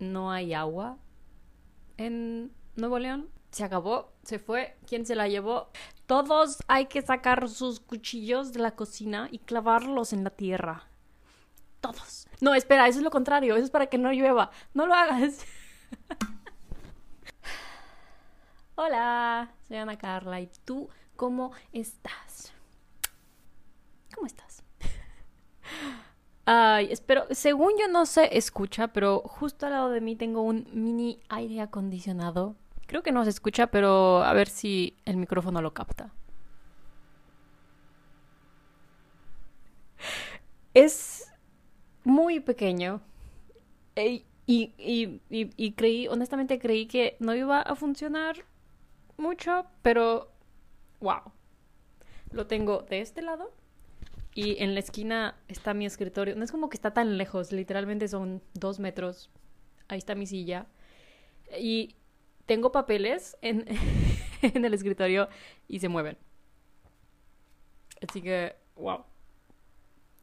no hay agua en Nuevo León. Se acabó, se fue. ¿Quién se la llevó? Todos hay que sacar sus cuchillos de la cocina y clavarlos en la tierra. Todos. No, espera, eso es lo contrario. Eso es para que no llueva. No lo hagas. Hola, soy Ana Carla y tú, ¿cómo estás? ¿Cómo estás? Ay, espero, según yo no se escucha, pero justo al lado de mí tengo un mini aire acondicionado. Creo que no se escucha, pero a ver si el micrófono lo capta. Es muy pequeño. Y, y, y, y, creí, honestamente creí que no iba a funcionar mucho, pero wow. Lo tengo de este lado y en la esquina está mi escritorio. No es como que está tan lejos, literalmente son dos metros. Ahí está mi silla. Y tengo papeles en, en el escritorio y se mueven. Así que, wow.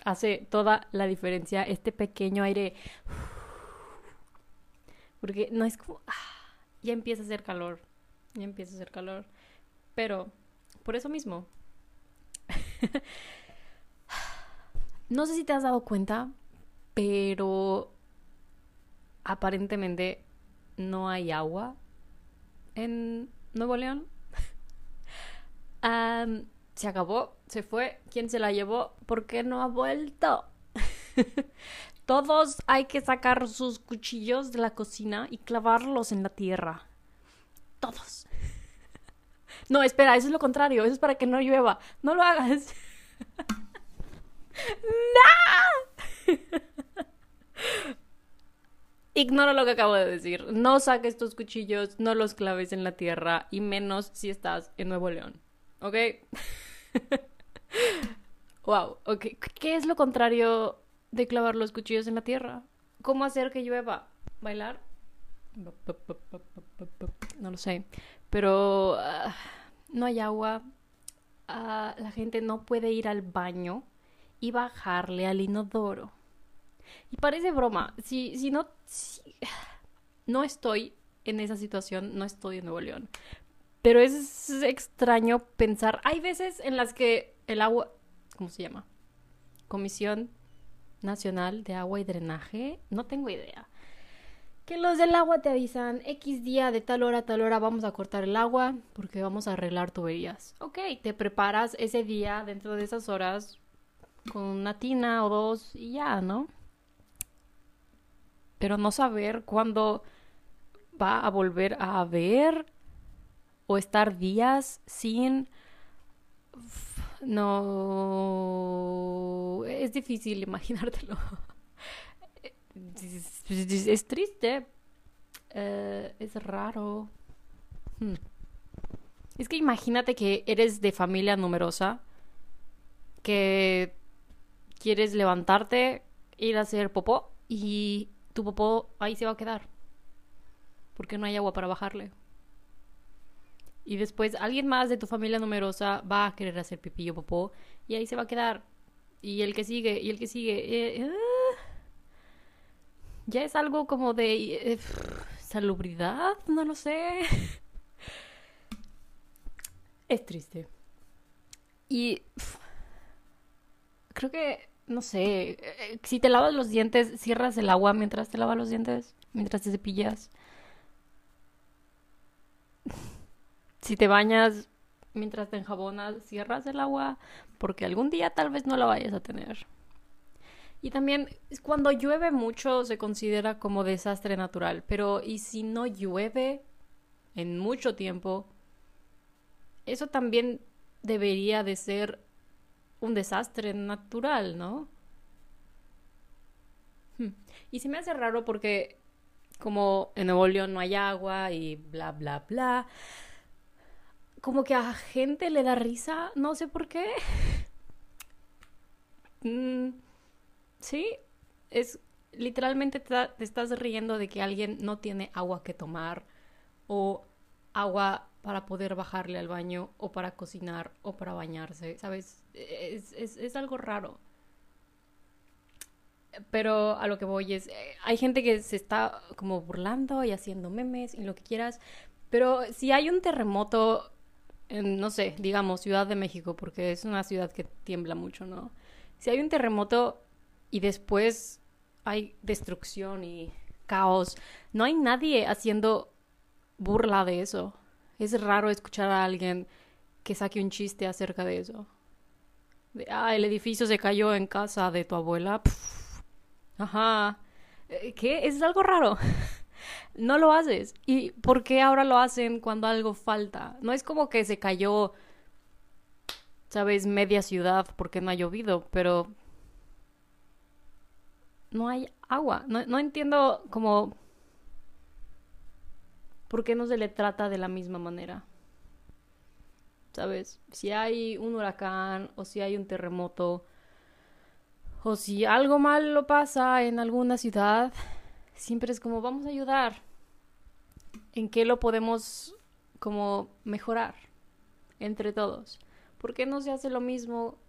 Hace toda la diferencia este pequeño aire. Porque no es como... Ah, ya empieza a hacer calor. Ya empieza a hacer calor. Pero, por eso mismo. No sé si te has dado cuenta, pero aparentemente no hay agua en Nuevo León. se acabó, se fue. ¿Quién se la llevó? ¿Por qué no ha vuelto? Todos hay que sacar sus cuchillos de la cocina y clavarlos en la tierra. Todos. No, espera, eso es lo contrario. Eso es para que no llueva. No lo hagas. ¡No! Ignoro lo que acabo de decir. No saques tus cuchillos, no los claves en la tierra y menos si estás en Nuevo León. ¿Ok? wow, ok. ¿Qué es lo contrario de clavar los cuchillos en la tierra? ¿Cómo hacer que llueva? ¿Bailar? No lo sé. Pero ah, no hay agua. Ah, la gente no puede ir al baño y bajarle al inodoro. Y parece broma, si, si no, no estoy en esa situación, no estoy en Nuevo León. Pero es extraño pensar, hay veces en las que el agua, ¿cómo se llama? Comisión Nacional de Agua y Drenaje, no tengo idea. Que los del agua te avisan, X día de tal hora a tal hora vamos a cortar el agua porque vamos a arreglar tuberías. Ok, te preparas ese día, dentro de esas horas, con una tina o dos y ya, ¿no? Pero no saber cuándo va a volver a haber o estar días sin... No... Es difícil imaginártelo. Es, triste. Eh, es raro. Hmm. Es que imagínate que eres de familia numerosa, que quieres levantarte, ir a hacer popó y tu popó ahí se va a quedar. Porque no hay agua para bajarle. Y después alguien más de tu familia numerosa va a querer hacer pipí o popó y ahí se va a quedar. Y el que sigue, y el que sigue. Eh, eh, ya es algo como de eh, salubridad, no lo sé. es triste. Y creo que, no sé, eh, si te lavas los dientes, cierras el agua mientras te lavas los dientes, mientras te cepillas. si te bañas mientras te enjabonas, cierras el agua, porque algún día tal vez no la vayas a tener. Y también cuando llueve mucho se considera como desastre natural, pero ¿y si no llueve en mucho tiempo? Eso también debería de ser un desastre natural, ¿no? Hmm. Y se me hace raro porque como en Nuevo León no hay agua y bla, bla, bla, como que a gente le da risa, no sé por qué. Mm, sí, es literalmente te, te estás riendo de que alguien no tiene agua que tomar o agua para poder bajarle al baño o para cocinar o para bañarse, ¿sabes? Es, es, algo raro. Pero a lo que voy es, eh, hay gente que se está como burlando y haciendo memes y lo que quieras, pero si hay un terremoto no sé, digamos, Ciudad de México, porque es una ciudad que tiembla mucho, ¿no? Si hay un terremoto y después hay destrucción y caos, no hay nadie haciendo burla de eso. Es raro escuchar a alguien que saque un chiste acerca de eso. Ah, el edificio se cayó en casa de tu abuela. Ajá. Eh, ¿Qué? Es algo raro. no lo haces. ¿Y por qué ahora lo hacen cuando algo falta? No es como que se cayó, sabes, media ciudad porque no ha llovido, pero no hay agua. No, entiendo como por qué no se le trata de la misma manera. ¿Sabes? Si hay un huracán o si hay un terremoto o si algo malo pasa en alguna ciudad, siempre es como vamos a ayudar. ¿En qué lo podemos como mejorar entre todos? ¿Por qué no se hace lo mismo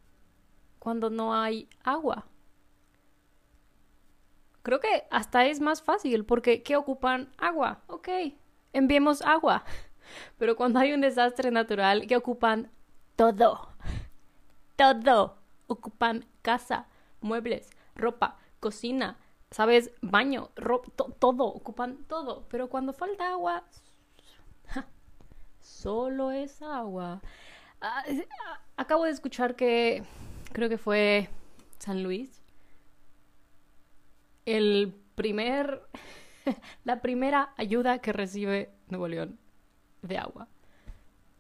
cuando no hay agua? Creo que hasta es más fácil porque ¿qué ocupan? Agua. Ok, enviemos agua. Pero cuando hay un desastre natural, ¿qué ocupan? Todo. Todo. Ocupan casa, muebles, ropa, cocina, ¿sabes? Baño, todo, ocupan todo. Pero cuando falta agua, solo es agua. Ah, ah, acabo de escuchar que creo que fue San Luis. El primer, la primera ayuda que recibe Nuevo León de agua.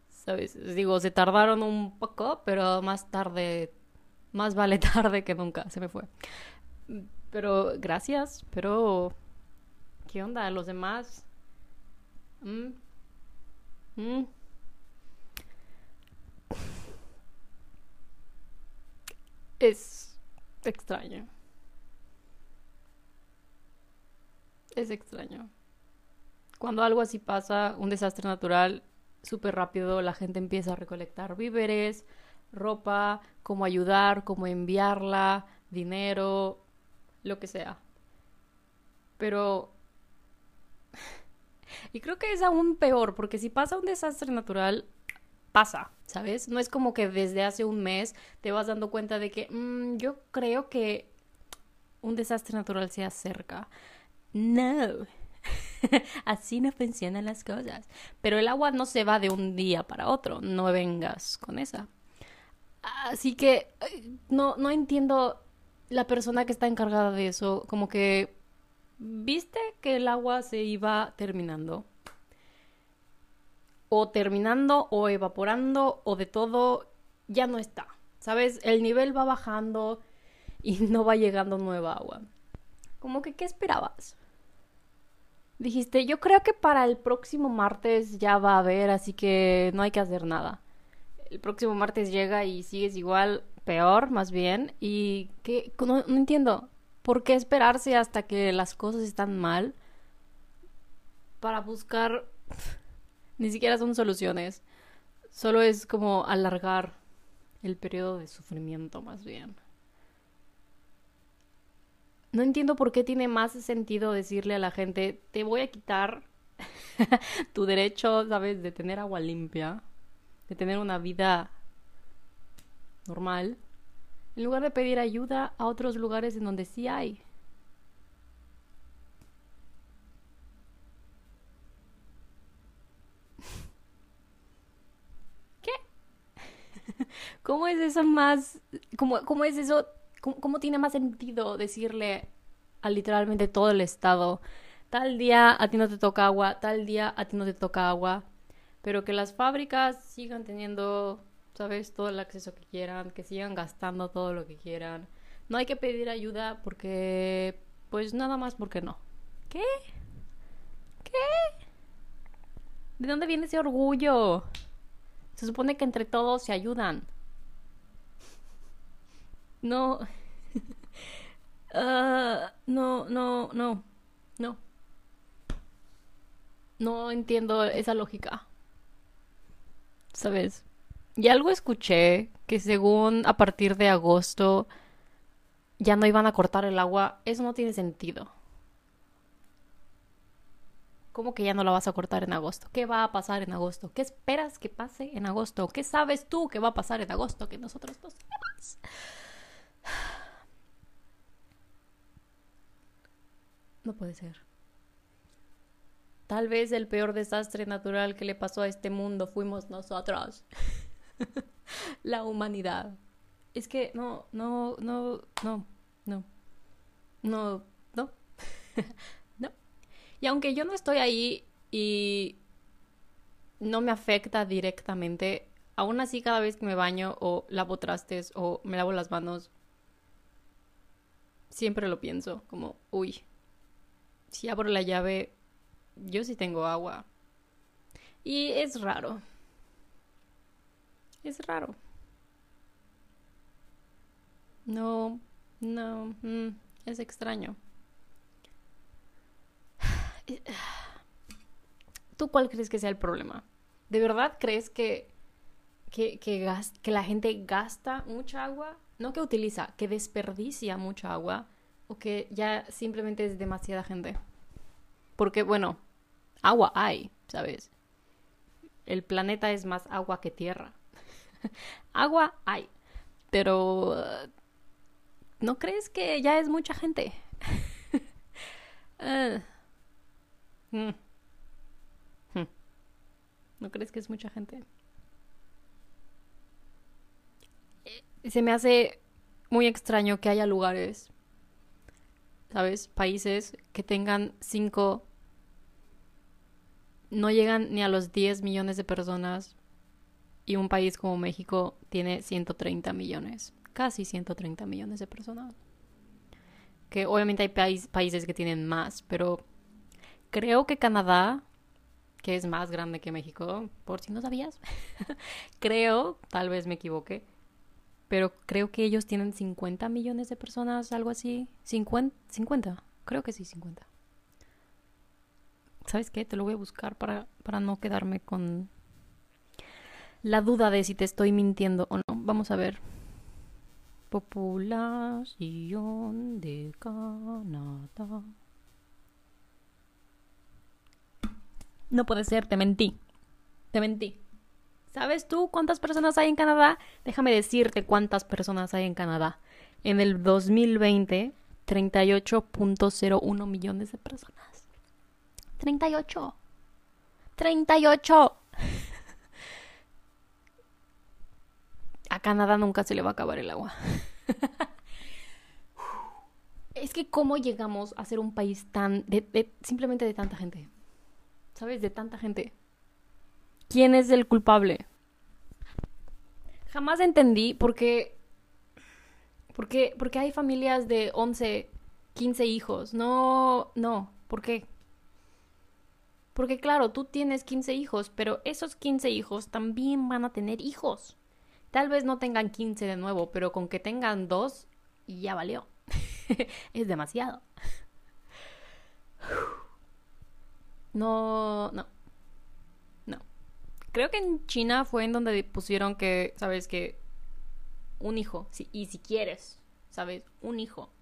¿Sabes? Digo, se tardaron un poco, pero más tarde, más vale tarde que nunca, se me fue. Pero gracias, pero ¿qué onda? Los demás. ¿Mm? ¿Mm? Es extraño. Es extraño. Cuando algo así pasa, un desastre natural, súper rápido la gente empieza a recolectar víveres, ropa, cómo ayudar, cómo enviarla, dinero, lo que sea. Pero... Y creo que es aún peor, porque si pasa un desastre natural, pasa, ¿sabes? No es como que desde hace un mes te vas dando cuenta de que mm, yo creo que un desastre natural se acerca. No. Así no funcionan las cosas. Pero el agua no se va de un día para otro. No vengas con esa. Así que no, no entiendo la persona que está encargada de eso, como que viste que el agua se iba terminando. O terminando, o evaporando, o de todo, ya no está. ¿Sabes? El nivel va bajando y no va llegando nueva agua. Como que, ¿qué esperabas? Dijiste, yo creo que para el próximo martes ya va a haber, así que no hay que hacer nada. El próximo martes llega y sigues igual, peor más bien. Y que no, entiendo, ¿por qué esperarse hasta que las cosas están mal para buscar... Ni siquiera son soluciones. Solo es como alargar el periodo de sufrimiento más bien. No entiendo por qué tiene más sentido decirle a la gente, te voy a quitar tu derecho, ¿sabes?, de tener agua limpia, de tener una vida normal, en lugar de pedir ayuda a otros lugares en donde sí hay. ¿Qué? ¿Cómo es eso más... ¿Cómo, cómo es eso... Cómo, tiene más sentido decirle a literalmente todo el estado, tal día a ti no te toca agua, tal día a ti no te toca agua, pero que las fábricas sigan teniendo ¿sabes? Todo el acceso que quieran, que sigan gastando todo lo que quieran. No hay que pedir ayuda porque, pues nada más porque no. ¿Qué? ¿Qué? ¿De dónde viene ese orgullo? Se supone que entre todos se ayudan. No. Ah, no, no, no. No. No entiendo esa lógica. ¿Sabes? Y algo escuché que según a partir de agosto ya no iban a cortar el agua, eso no tiene sentido. ¿Cómo que ya no la vas a cortar en agosto? ¿Qué va a pasar en agosto? ¿Qué esperas que pase en agosto? ¿Qué sabes tú que va a pasar en agosto que nosotros no sabemos? No puede ser. Tal vez el peor desastre natural que le pasó a este mundo fuimos nosotros. La humanidad. Es que no, no, no, no, no. No, no. no. Y aunque yo no estoy ahí y no me afecta directamente, aún así cada vez que me baño o lavo trastes o me lavo las manos, siempre lo pienso, como, uy, si abro la llave, yo sí tengo agua. Y es raro. Es raro. No, no, mm, es extraño. ¿Tú cuál crees que sea el problema? ¿De verdad crees que, que, que, que la gente gasta mucha agua? No que utiliza, que desperdicia mucha agua o que ya simplemente es demasiada gente. Porque, bueno, agua hay, ¿sabes? El planeta es más agua que tierra. agua hay. Pero, ¿no crees que ya es mucha gente? uh. mm. Hmm. ¿No crees que es mucha gente? Eh, se me hace muy extraño que haya lugares ¿sabes? Países que tengan 5, no llegan ni a los 10 millones de personas y un país como México tiene 130 millones, casi 130 millones de personas. Que obviamente hay países que tienen más, pero creo que Canadá, que es más grande que México, por si no sabías, creo, tal vez me equivoque, pero creo que ellos tienen 50 millones de personas, algo así. 50, 50, creo que sí, 50. ¿Sabes qué? Te lo voy a buscar para, para no quedarme con la duda de si te estoy mintiendo o no. Vamos a ver. Población de Canadá. No puede ser, te mentí. Te mentí. ¿Sabes tú cuántas personas hay en Canadá? Déjame decirte cuántas personas hay en Canadá. En el 2020, 38.01 millones de personas. 38. 38. A Canadá nunca se le va a acabar el agua. es que cómo llegamos a ser un país tan simplemente de tanta gente. ¿Sabes? De tanta gente. ¿Quién es el culpable? Jamás entendí por qué. ¿Por qué, porque hay familias de 11, 15 hijos? No, no. ¿Por qué? Porque claro, tú tienes 15 hijos, pero esos 15 hijos también van a tener hijos. Tal vez no tengan 15 de nuevo, pero con que tengan dos, ya valió. es demasiado. No, no creo que en China fue en donde pusieron que, sabes, que un hijo, y si quieres, sabes, un hijo.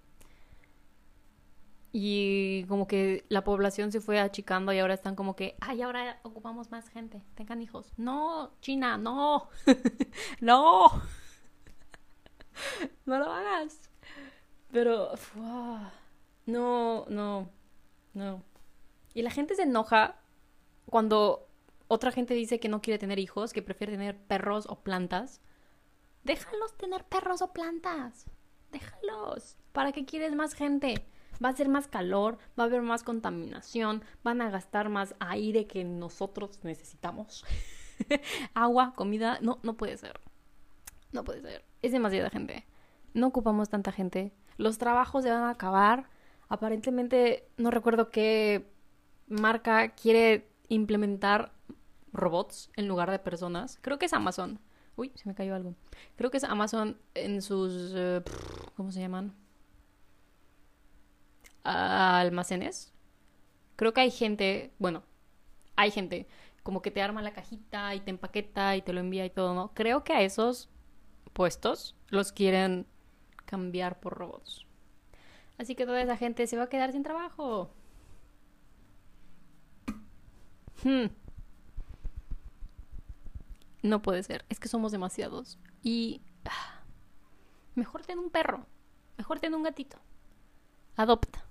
Y como que la población se fue achicando y ahora están como que, ay, ahora ocupamos más gente, tengan hijos. No, China, no, no, no lo hagas. Pero, no, no, no. Y la gente se enoja cuando otra gente dice que no quiere tener hijos, que prefiere tener perros o plantas. Déjalos tener perros o plantas. Déjalos. ¿Para qué quieres más gente? Va a ser más calor, va a haber más contaminación, van a gastar más aire que nosotros necesitamos. Agua, comida, no, no puede ser. No puede ser. Es demasiada gente. No ocupamos tanta gente. Los trabajos se van a acabar. Aparentemente, no recuerdo qué marca quiere implementar robots en lugar de personas. Creo que es Amazon. Uy, se me cayó algo. Creo que es Amazon en sus... Eh, ¿Cómo se llaman? almacenes. Creo que hay gente, bueno, hay gente como que te arma la cajita y te empaqueta y te lo envía y todo, ¿no? Creo que a esos puestos los quieren cambiar por robots. Así que toda esa gente se va a quedar sin trabajo. Hmm. No puede ser. Es que somos demasiados. Y... Ah, mejor ten un perro. Mejor ten un gatito. Adopta.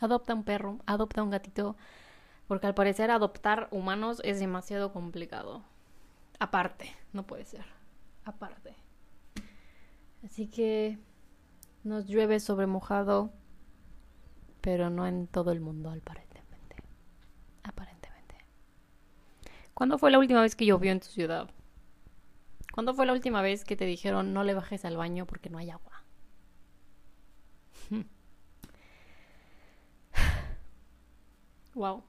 Adopta un perro. Adopta un gatito. Porque al parecer adoptar humanos es demasiado complicado. Aparte. No puede ser. Aparte. Así que nos llueve sobre mojado, pero no en todo el mundo aparentemente. Aparentemente. ¿Cuándo fue la última vez que llovió en tu ciudad? ¿Cuándo fue la última vez que te dijeron no le bajes al baño porque no hay agua? wow.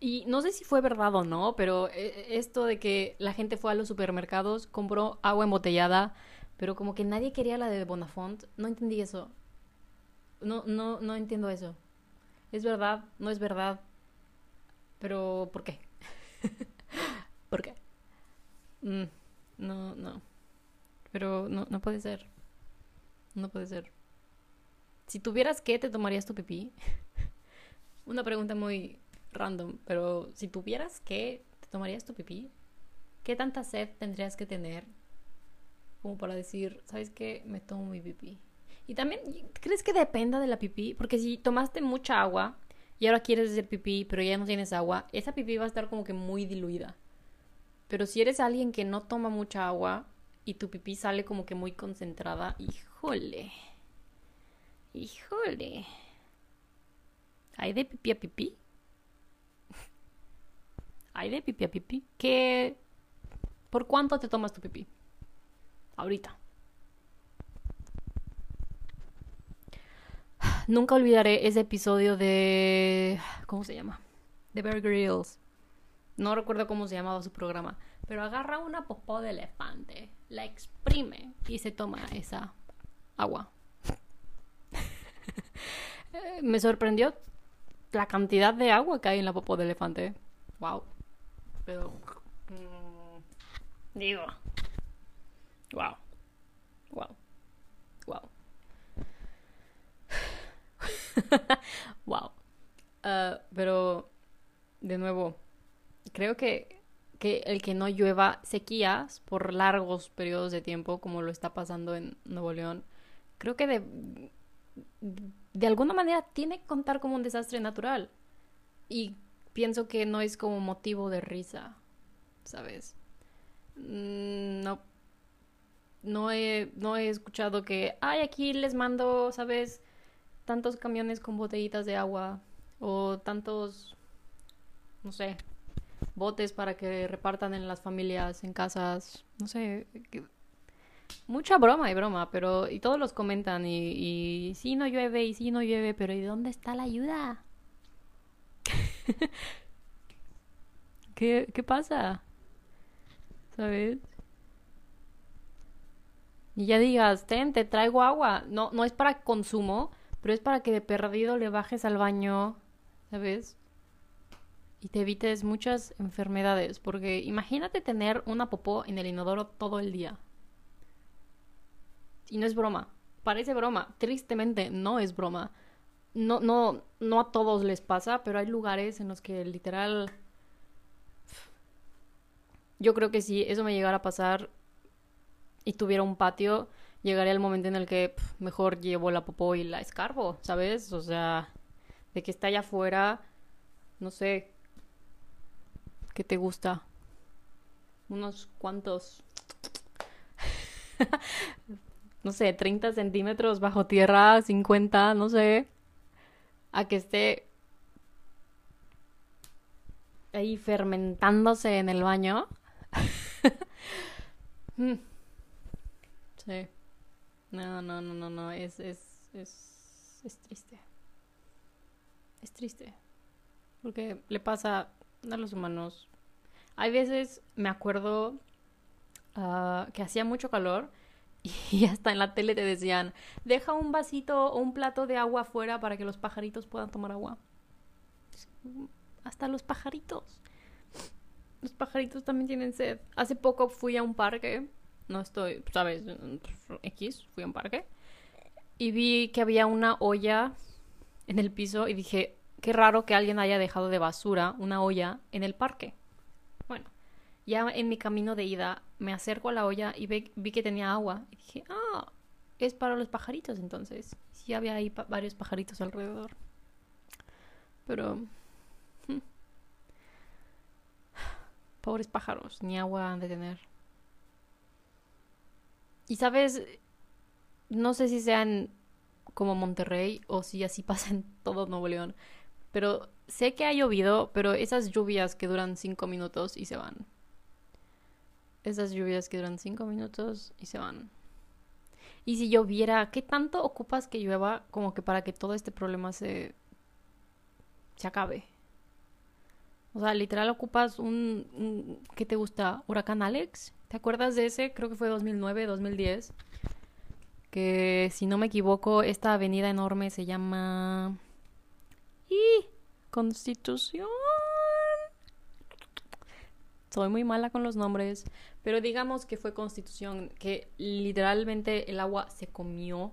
Y no sé si fue verdad o no, pero eh, esto de que la gente fue a los supermercados, compró agua embotellada, pero como que nadie quería la de Bonafont, no entendí eso. No, no, no entiendo eso. ¿Es verdad? ¿No es verdad? Pero, ¿por qué? ¿Por qué? Mm, no, no. Pero no, no puede ser. No puede ser. Si tuvieras que, ¿te tomarías tu pipí? Una pregunta muy random, pero si tuvieras que, ¿te tomarías tu pipí? ¿Qué tanta sed tendrías que tener como para decir, ¿sabes qué? Me tomo mi pipí. Y también, ¿crees que dependa de la pipí? Porque si tomaste mucha agua y ahora quieres hacer pipí, pero ya no tienes agua, esa pipí va a estar como que muy diluida. Pero si eres alguien que no toma mucha agua y tu pipí sale como que muy concentrada, híjole. Híjole. ¿Hay de pipí a pipí? ¿Hay de pipí a pipí? ¿Qué? ¿Por cuánto te tomas tu pipí? Ahorita. Nunca olvidaré ese episodio de... ¿Cómo se llama? De Bear Grylls. No recuerdo cómo se llamaba su programa. Pero agarra una popó de elefante, la exprime y se toma esa agua. Me sorprendió la cantidad de agua que hay en la popó de elefante. Wow. Pero. Mm, digo. Wow. Wow. Wow. Wow. Uh, pero, de nuevo, creo que, que el que no llueva sequías por largos periodos de tiempo, como lo está pasando en Nuevo León, creo que de, de alguna manera tiene que contar como un desastre natural. Y pienso que no es como motivo de risa, ¿sabes? Mm, no. No he, no he escuchado que, ay, aquí les mando, ¿sabes? Tantos camiones con botellitas de agua o tantos, no sé, botes para que repartan en las familias, en casas, no sé. Mucha broma y broma, pero y todos los comentan y, y sí no llueve y sí no llueve, pero ¿y dónde está la ayuda? ¿Qué, ¿Qué pasa? ¿Sabes? Y ya digas, ten, te traigo agua. No, no es para consumo, pero es para que de perdido le bajes al baño, ¿sabes? Y te evites muchas enfermedades. Porque imagínate tener una popó en el inodoro todo el día. Y no es broma. Parece broma. Tristemente no es broma no, no, no a todos les pasa, pero hay lugares en los que literal... Yo creo que si eso me llegara a pasar y tuviera un patio, llegaría el momento en el que mejor llevo la popó y la escarbo, ¿sabes? O sea, de que está allá afuera, no sé, ¿qué te gusta? Unos cuantos, no sé, 30 centímetros bajo tierra, 50, no sé a que esté ahí fermentándose en el baño. Mm. sí. No, no, no, no, no. Es, es, es, es triste. Es triste. Porque le pasa a los humanos. Hay veces, me acuerdo uh, que hacía mucho calor y hasta en la tele te decían, deja un vasito o un plato de agua afuera para que los pajaritos puedan tomar agua. Hasta los pajaritos. Los pajaritos también tienen sed. Hace poco fui a un parque, no estoy, sabes, X, fui a un parque. y vi que había una olla en el piso y dije, qué raro que alguien haya dejado de basura una olla en el parque. Bueno, ya en mi camino de ida me acerco a la olla y vi, que tenía agua. Y dije, ah, es para los pajaritos entonces. Sí había ahí varios pajaritos alrededor. Pero... Hmm. Pobres pájaros, ni agua han de tener. Y sabes, no sé si sean como Monterrey o si así pasa en todo Nuevo León, pero sé que ha llovido, pero esas lluvias que duran cinco minutos y se van. Esas lluvias que duran cinco minutos y se van. Y si lloviera, ¿qué tanto ocupas que llueva como que para que todo este problema se, se acabe? O sea, literal ocupas un, un, ¿Qué te gusta? ¿Huracán Alex? ¿Te acuerdas de ese? Creo que fue 2009, 2010. Que si no me equivoco, esta avenida enorme se llama... ¡Y! Constitución. Soy muy mala con los nombres, pero digamos que fue Constitución, que literalmente el agua se comió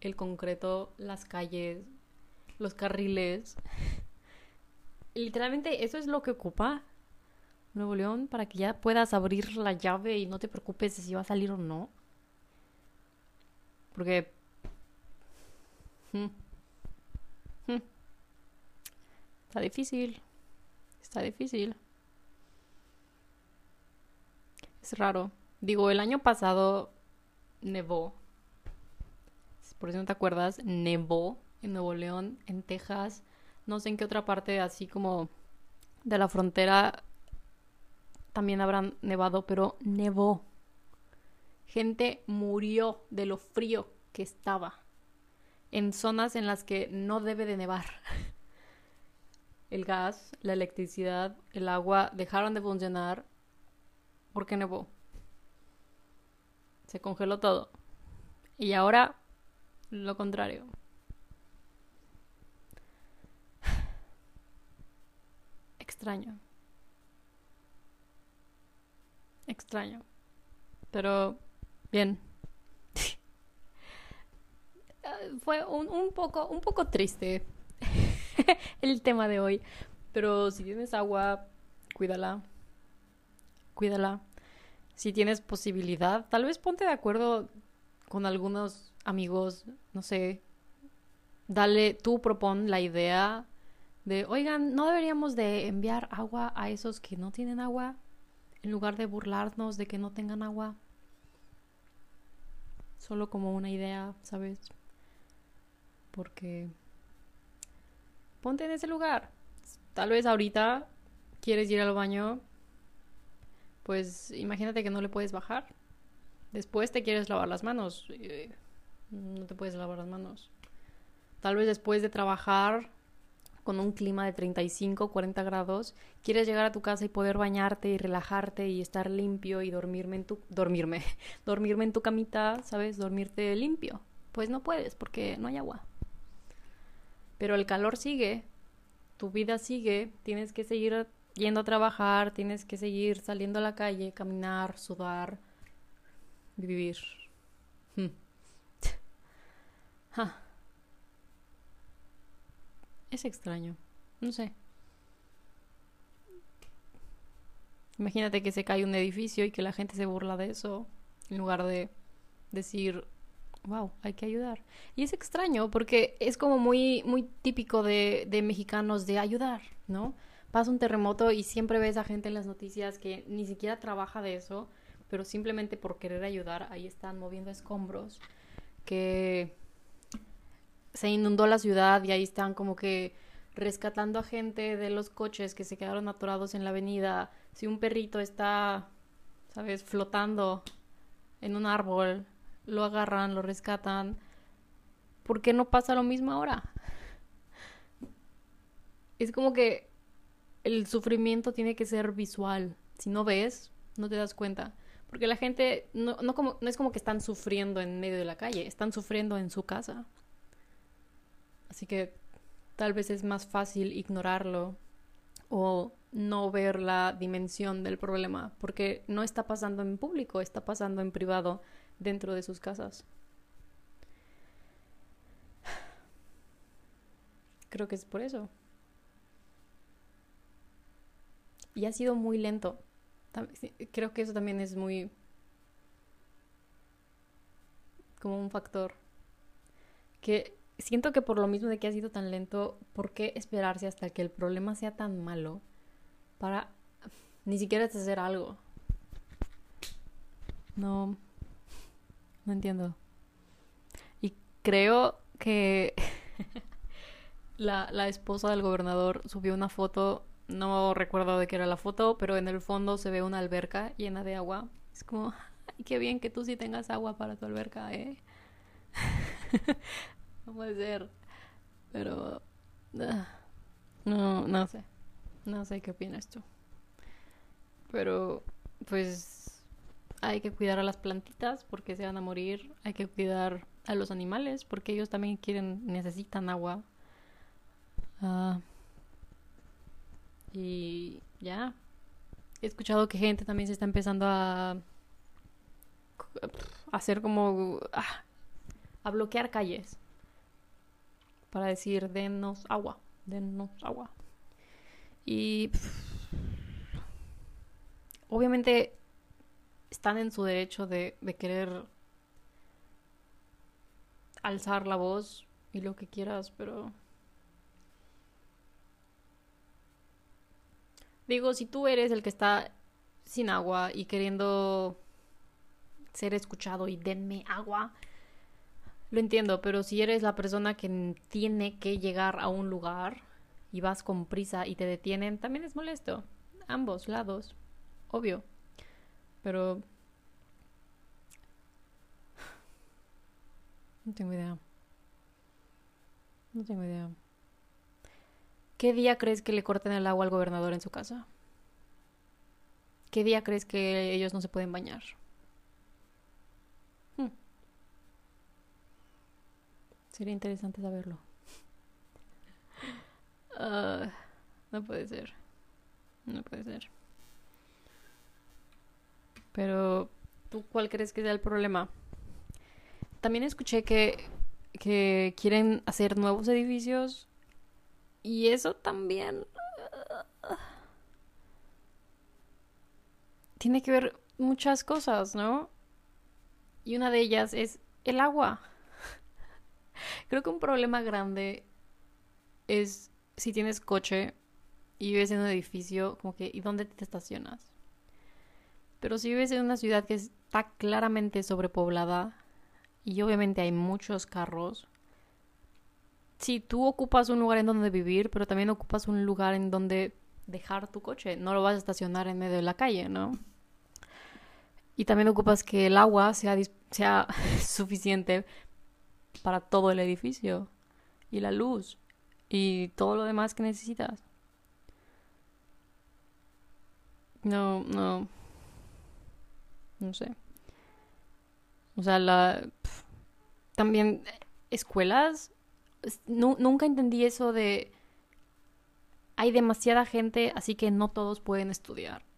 el concreto, las calles, los carriles. Literalmente eso es lo que ocupa Nuevo León para que ya puedas abrir la llave y no te preocupes de si va a salir o no. Porque... Hmm, hmm, está difícil. Está difícil. Es raro. Digo, el año pasado nevó. Por si no te acuerdas, nevó en Nuevo León, en Texas, no sé en qué otra parte así como de la frontera también habrán nevado, pero nevó. Gente murió de lo frío que estaba en zonas en las que no debe de nevar. El gas, la electricidad, el agua dejaron de funcionar porque nevó. Se congeló todo. Y ahora lo contrario. Extraño. Extraño. Pero bien. Fue un, un, poco, un poco triste el tema de hoy. Pero si tienes agua, cuídala cuídala. Si tienes posibilidad, tal vez ponte de acuerdo con algunos amigos, no sé, dale, tú propon la idea de, oigan, ¿no deberíamos de enviar agua a esos que no tienen agua? En lugar de burlarnos de que no tengan agua. Solo como una idea, ¿sabes? Porque ponte en ese lugar. Tal vez ahorita quieres ir al baño pues imagínate que no le puedes bajar. Después te quieres lavar las manos. Eh, no te puedes lavar las manos. Tal vez después de trabajar con un clima de 35, 40 grados, quieres llegar a tu casa y poder bañarte y relajarte y estar limpio y dormirme en tu dormirme, dormirme en tu camita, ¿sabes? Dormirte limpio. Pues no puedes porque no hay agua. Pero el calor sigue, tu vida sigue, tienes que seguir yendo a trabajar, tienes que seguir saliendo a la calle, caminar, sudar, vivir. Hmm. Es extraño, no sé. Imagínate que se cae un edificio y que la gente se burla de eso, en lugar de decir, wow, hay que ayudar. Y es extraño porque es como muy, muy típico de, de mexicanos de ayudar, ¿no? pasa un terremoto y siempre ves a gente en las noticias que ni siquiera trabaja de eso, pero simplemente por querer ayudar, ahí están moviendo escombros, que se inundó la ciudad y ahí están como que rescatando a gente de los coches que se quedaron atorados en la avenida. Si un perrito está, sabes, flotando en un árbol, lo agarran, lo rescatan. ¿Por qué no pasa lo mismo ahora? Es como que el sufrimiento tiene que ser visual. Si no ves, no te das cuenta. Porque la gente no, no, como, no es como que están sufriendo en medio de la calle, están sufriendo en su casa. Así que tal vez es más fácil ignorarlo o no ver la dimensión del problema, porque no está pasando en público, está pasando en privado dentro de sus casas. creo que es por eso. Y ha sido muy lento. Creo que eso también es muy... como un factor. Que siento que por lo mismo de que ha sido tan lento, ¿por qué esperarse hasta que el problema sea tan malo para ni siquiera hacer algo? No, no entiendo. Y creo que la, la esposa del gobernador subió una foto, no recuerdo de qué era la foto, pero en el fondo se ve una alberca llena de agua. Es como, ay, qué bien que tú sí tengas agua para tu alberca, ¿eh? no puede ser. Pero... Ah, no, no sé. No sé qué opinas tú. Pero, pues, hay que cuidar a las plantitas porque se van a morir. Hay que cuidar a los animales porque ellos también quieren, necesitan agua. Ah, y ya. He escuchado que gente también se está empezando a, hacer como... Ah, a bloquear calles para decir denos agua, denos agua. Y obviamente están en su derecho de, de querer alzar la voz y lo que quieras, pero... Digo, si tú eres el que está sin agua y queriendo ser escuchado y denme agua, lo entiendo, pero si eres la persona que tiene que llegar a un lugar y vas con prisa y te detienen, también es molesto. Ambos lados, obvio. Pero No tengo idea. No tengo idea. ¿Qué día crees que le corten el agua al gobernador en su casa? ¿Qué día crees que ellos no se pueden bañar? Sería interesante saberlo. Ah, no puede ser. No puede ser. Pero, ¿tú cuál crees que sea el problema? También escuché que, que quieren hacer nuevos edificios y eso también tiene que ver muchas cosas, ¿no? Y una de ellas es el agua. Creo que un problema grande es si tienes coche y vives en un edificio, como que, ¿y dónde te estacionas? Pero si vives en una ciudad que está claramente sobrepoblada, y obviamente hay muchos carros. Si tú ocupas un lugar en donde vivir, pero también ocupas un lugar en donde dejar tu coche, no lo vas a estacionar en medio de la calle, ¿no? Y también ocupas que el agua sea, sea suficiente para todo el edificio y la luz y todo lo demás que necesitas. No, no. No sé. O sea, la... también escuelas, nunca entendí eso de... Hay demasiada gente, así que no todos pueden estudiar.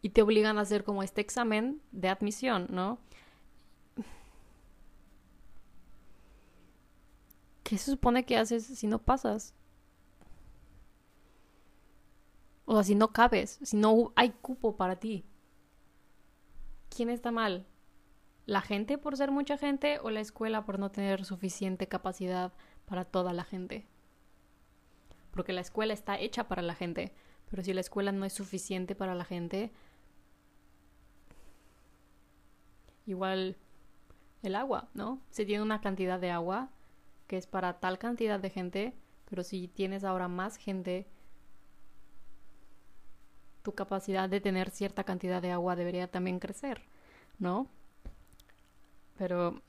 Y te obligan a hacer como este examen de admisión, ¿no? ¿Qué se supone que haces si no pasas? O sea, si no cabes, si no hay cupo para ti. ¿Quién está mal? la gente por ser mucha gente o la escuela por no tener suficiente capacidad para toda la gente. Porque la escuela está hecha para la gente, pero si la escuela no es suficiente para la gente, igual el agua, ¿no? Se tiene una cantidad de agua que es para tal cantidad de gente, pero si tienes ahora más gente, tu capacidad de tener cierta cantidad de agua debería también crecer, ¿no? Pero...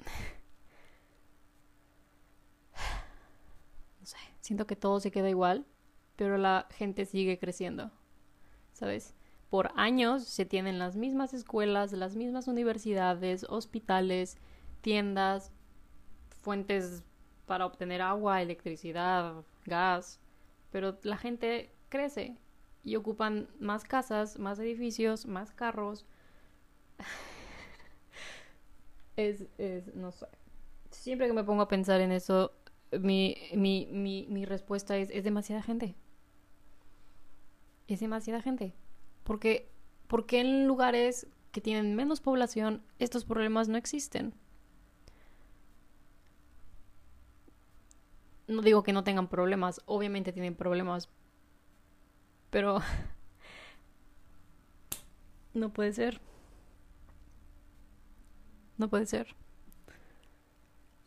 No sé, siento que todo se queda igual, pero la gente sigue creciendo, ¿sabes? Por años se tienen las mismas escuelas, las mismas universidades, hospitales, tiendas, fuentes para obtener agua, electricidad, gas, pero la gente crece y ocupan más casas, más edificios, más carros es, es, no sé. Siempre que me pongo a pensar en eso, mi, mi, mi, mi respuesta es, es demasiada gente. Es demasiada gente. Porque, porque en lugares que tienen menos población estos problemas no existen. No digo que no tengan problemas, obviamente tienen problemas, pero no puede ser. No puede ser.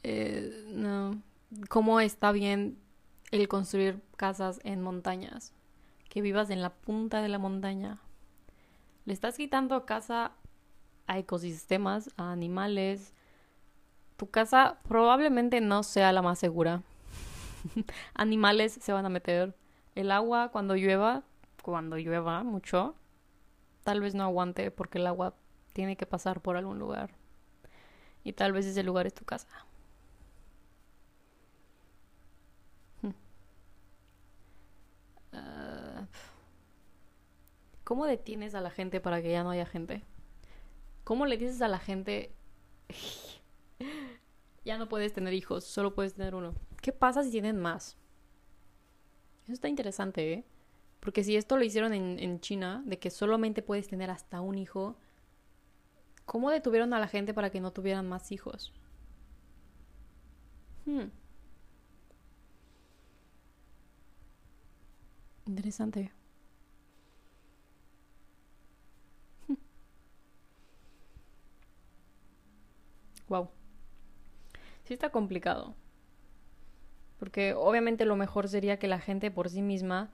Eh, no. ¿Cómo está bien el construir casas en montañas? Que vivas en la punta de la montaña. Le estás quitando casa a ecosistemas, a animales. Tu casa probablemente no sea la más segura. animales se van a meter. El agua cuando llueva, cuando llueva mucho, tal vez no aguante porque el agua tiene que pasar por algún lugar. Y tal vez ese lugar es tu casa. Hmm. Ah, ¿Cómo detienes a la gente para que ya no haya gente? ¿Cómo le dices a la gente, ya no puedes tener hijos, solo puedes tener uno? ¿Qué pasa si tienen más? Eso está interesante, ¿eh? Porque si esto lo hicieron en, China, de que solamente puedes tener hasta un hijo, ¿cómo detuvieron a la gente para que no tuvieran más hijos? Hmm. Interesante. Wow. Sí está complicado. Porque obviamente lo mejor sería que la gente por sí misma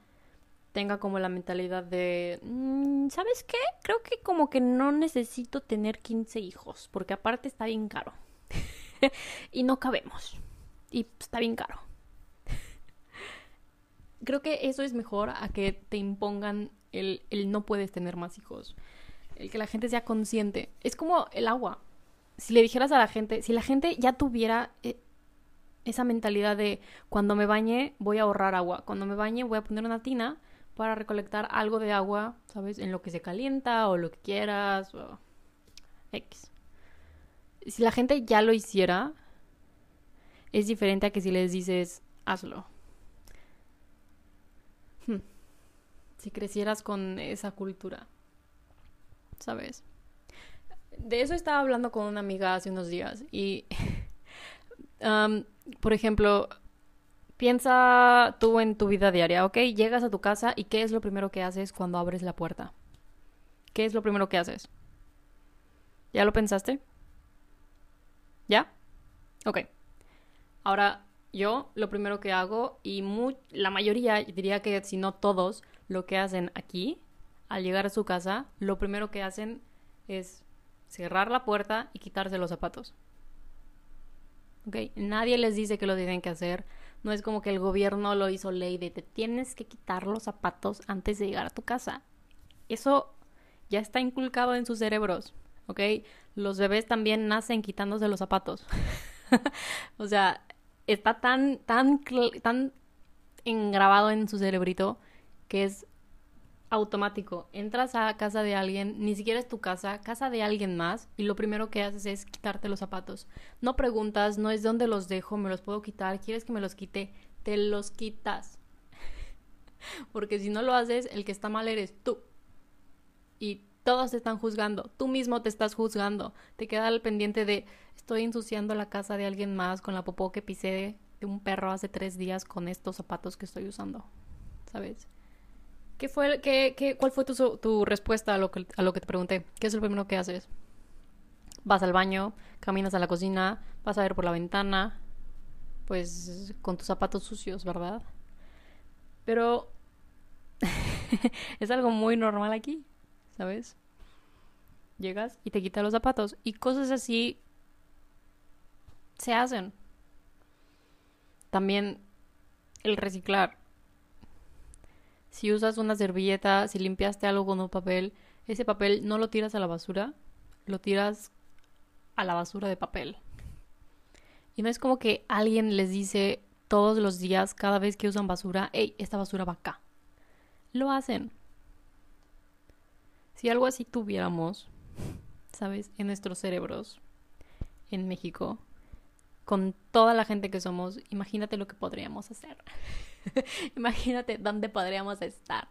tenga como la mentalidad de, mm, ¿sabes qué? Creo que como que no necesito tener 15 hijos, porque aparte está bien caro. y no cabemos. Y está bien caro. Creo que eso es mejor a que te impongan el, el no puedes tener más hijos. El que la gente sea consciente. Es como el agua. Si le dijeras a la gente, si la gente ya tuviera eh, esa mentalidad de cuando me bañe voy a ahorrar agua, cuando me bañe voy a poner una tina para recolectar algo de agua, ¿sabes? En lo que se calienta o lo que quieras X. Si la gente ya lo hiciera, es diferente a que si les dices, hazlo. Hmm. Si crecieras con esa cultura, ¿sabes? De eso estaba hablando con una amiga hace unos días y por ejemplo, piensa tú en tu vida diaria, ¿ok? Llegas a tu casa y ¿qué es lo primero que haces cuando abres la puerta? ¿Qué es lo primero que haces? ¿Ya lo pensaste? ¿Ya? Ok. Ahora, yo lo primero que hago, y la mayoría, diría que si no todos, lo que hacen aquí, al llegar a su casa, lo primero que hacen es cerrar la puerta y quitarse los zapatos. Nadie les dice que lo tienen que hacer. No es como que el gobierno lo hizo ley de te tienes que quitar los zapatos antes de llegar a tu casa. Eso ya está inculcado en sus cerebros, ¿ok? Los bebés también nacen quitándose los zapatos. o sea, está tan, tan, tan engrabado en su cerebrito que es automático. Entras a casa de alguien, ni siquiera es tu casa, casa de alguien más, y lo primero que haces es quitarte los zapatos. No preguntas, no es dónde los dejo, me los puedo quitar, quieres que me los quite, te los quitas. Porque si no lo haces, el que está mal eres tú. Y todos te están juzgando, tú mismo te estás juzgando. Te queda al pendiente de estoy ensuciando la casa de alguien más con la popó que pisé de un perro hace tres días con estos zapatos que estoy usando. ¿Sabes? ¿Qué fue, qué, qué, ¿Cuál fue tu, tu respuesta a lo, que, a lo que te pregunté? ¿Qué es lo primero que haces? Vas al baño, caminas a la cocina, vas a ver por la ventana, pues con tus zapatos sucios, ¿verdad? Pero es algo muy normal aquí, ¿sabes? Llegas y te quitas los zapatos y cosas así se hacen. También el reciclar. Si usas una servilleta, si limpiaste algo con un papel, ese papel no lo tiras a la basura, lo tiras a la basura de papel. Y no es como que alguien les dice todos los días, cada vez que usan basura, hey, esta basura va acá. Lo hacen. Si algo así tuviéramos, ¿sabes? En nuestros cerebros, en México, con toda la gente que somos, imagínate lo que podríamos hacer. imagínate dónde podríamos estar.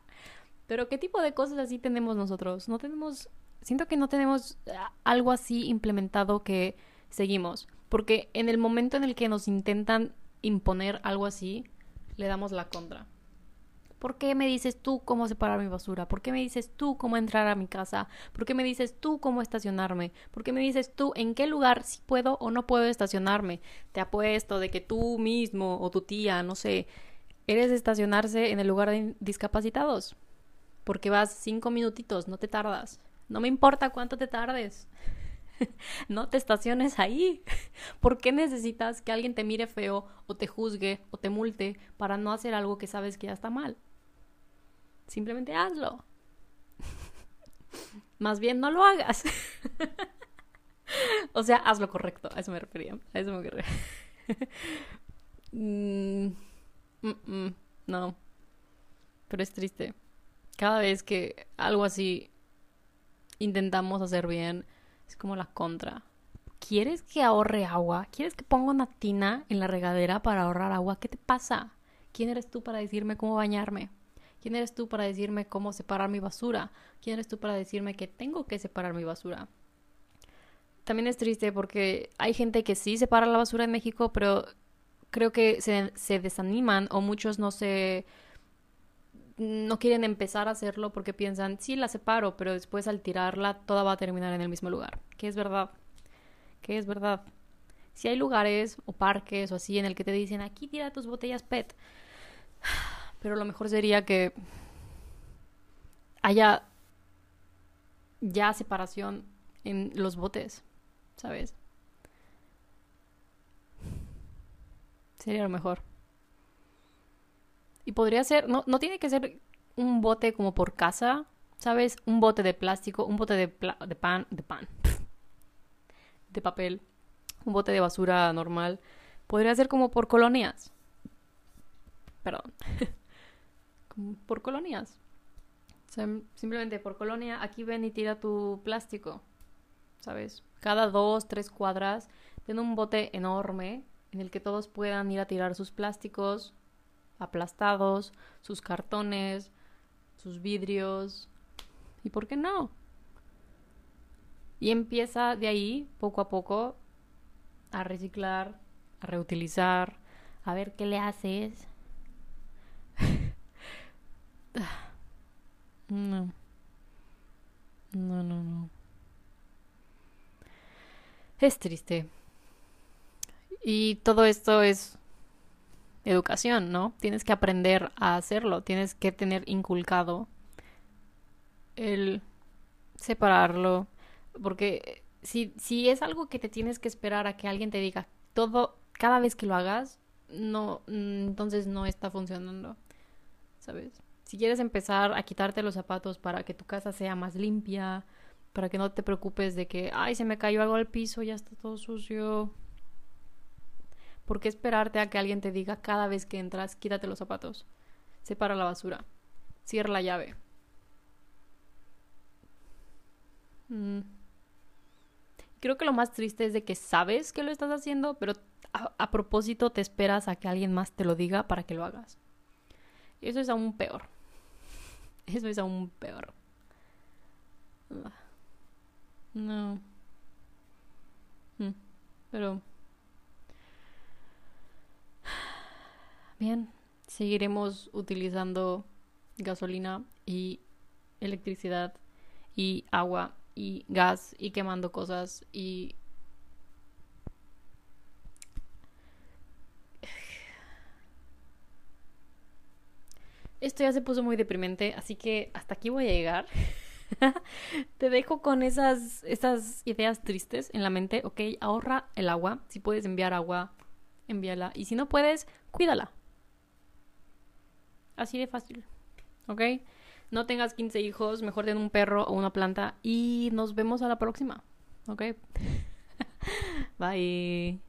Pero ¿qué tipo de cosas así tenemos nosotros? No tenemos, siento que no tenemos ah, algo así implementado que seguimos. Porque en el momento en el que nos intentan imponer algo así, le damos la contra. ¿Por qué me dices tú cómo separar mi basura? ¿Por qué me dices tú cómo entrar a mi casa? ¿Por qué me dices tú cómo estacionarme? ¿Por qué me dices tú en qué lugar sí puedo o no puedo estacionarme? Te apuesto de que tú mismo o tu tía, no sé, eres estacionarse en el lugar de discapacitados. Porque vas cinco minutitos, no te tardas. No me importa cuánto te tardes. no te estaciones ahí. ¿Por qué necesitas que alguien te mire feo o te juzgue o te multe para no hacer algo que sabes que ya está mal? Simplemente hazlo. Más bien no lo hagas. o sea, haz lo correcto. A eso me refería. A eso me refería. Mm, no. Pero es triste. Cada vez que algo así intentamos hacer bien, es como la contra. ¿Quieres que ahorre agua? ¿Quieres que ponga una tina en la regadera para ahorrar agua? ¿Qué te pasa? ¿Quién eres tú para decirme cómo bañarme? ¿Quién eres tú para decirme cómo separar mi basura? ¿Quién eres tú para decirme que tengo que separar mi basura? También es triste porque hay gente que sí separa la basura en México, pero creo que se, se desaniman o muchos no se no quieren empezar a hacerlo porque piensan, sí, la separo, pero después al tirarla toda va a terminar en el mismo lugar. Que es verdad. Que es verdad. Si hay lugares o parques o así en el que te dicen, aquí tira tus botellas PET, pero lo mejor sería que haya ya separación en los botes, ¿sabes? Sería lo mejor. Y podría ser, no, no tiene que ser un bote como por casa, ¿sabes? Un bote de plástico, un bote de, pan, de pan, de papel, un bote de basura normal. Podría ser como por colonias. Perdón. por colonias. simplemente por colonia, aquí ven y tira tu plástico. ¿Sabes? Cada dos, tres cuadras, ten un bote enorme en el que todos puedan ir a tirar sus plásticos aplastados, sus cartones, sus vidrios. ¿Y por qué no? Y empieza de ahí, poco a poco, a reciclar, a reutilizar, a ver qué le haces. no. No, no, no. Es triste. Y todo esto es educación, ¿no? Tienes que aprender a hacerlo, tienes que tener inculcado el separarlo, porque si, si es algo que te tienes que esperar a que alguien te diga todo, cada vez que lo hagas, no, entonces no está funcionando, ¿sabes? Si quieres empezar a quitarte los zapatos para que tu casa sea más limpia, para que no te preocupes de que, ay, se me cayó algo al piso, ya está todo sucio, ¿Por qué esperarte a que alguien te diga cada vez que entras, quítate los zapatos? Separa la basura. Cierra la llave. Mm. Creo que lo más triste es de que sabes que lo estás haciendo, pero a, propósito te esperas a que alguien más te lo diga para que lo hagas. Eso es aún peor. Eso es aún peor. No. Mm. Pero Bien, seguiremos utilizando gasolina y electricidad y agua y gas y quemando cosas y Esto ya se puso muy deprimente, así que hasta aquí voy a llegar. Te dejo con esas, esas ideas tristes en la mente, ok, ahorra el agua, si puedes enviar agua, envíala, y si no puedes, cuídala. Así de fácil. ¿Ok? No tengas 15 hijos, mejor ten un perro o una planta y nos vemos a la próxima. ¿Ok? Bye.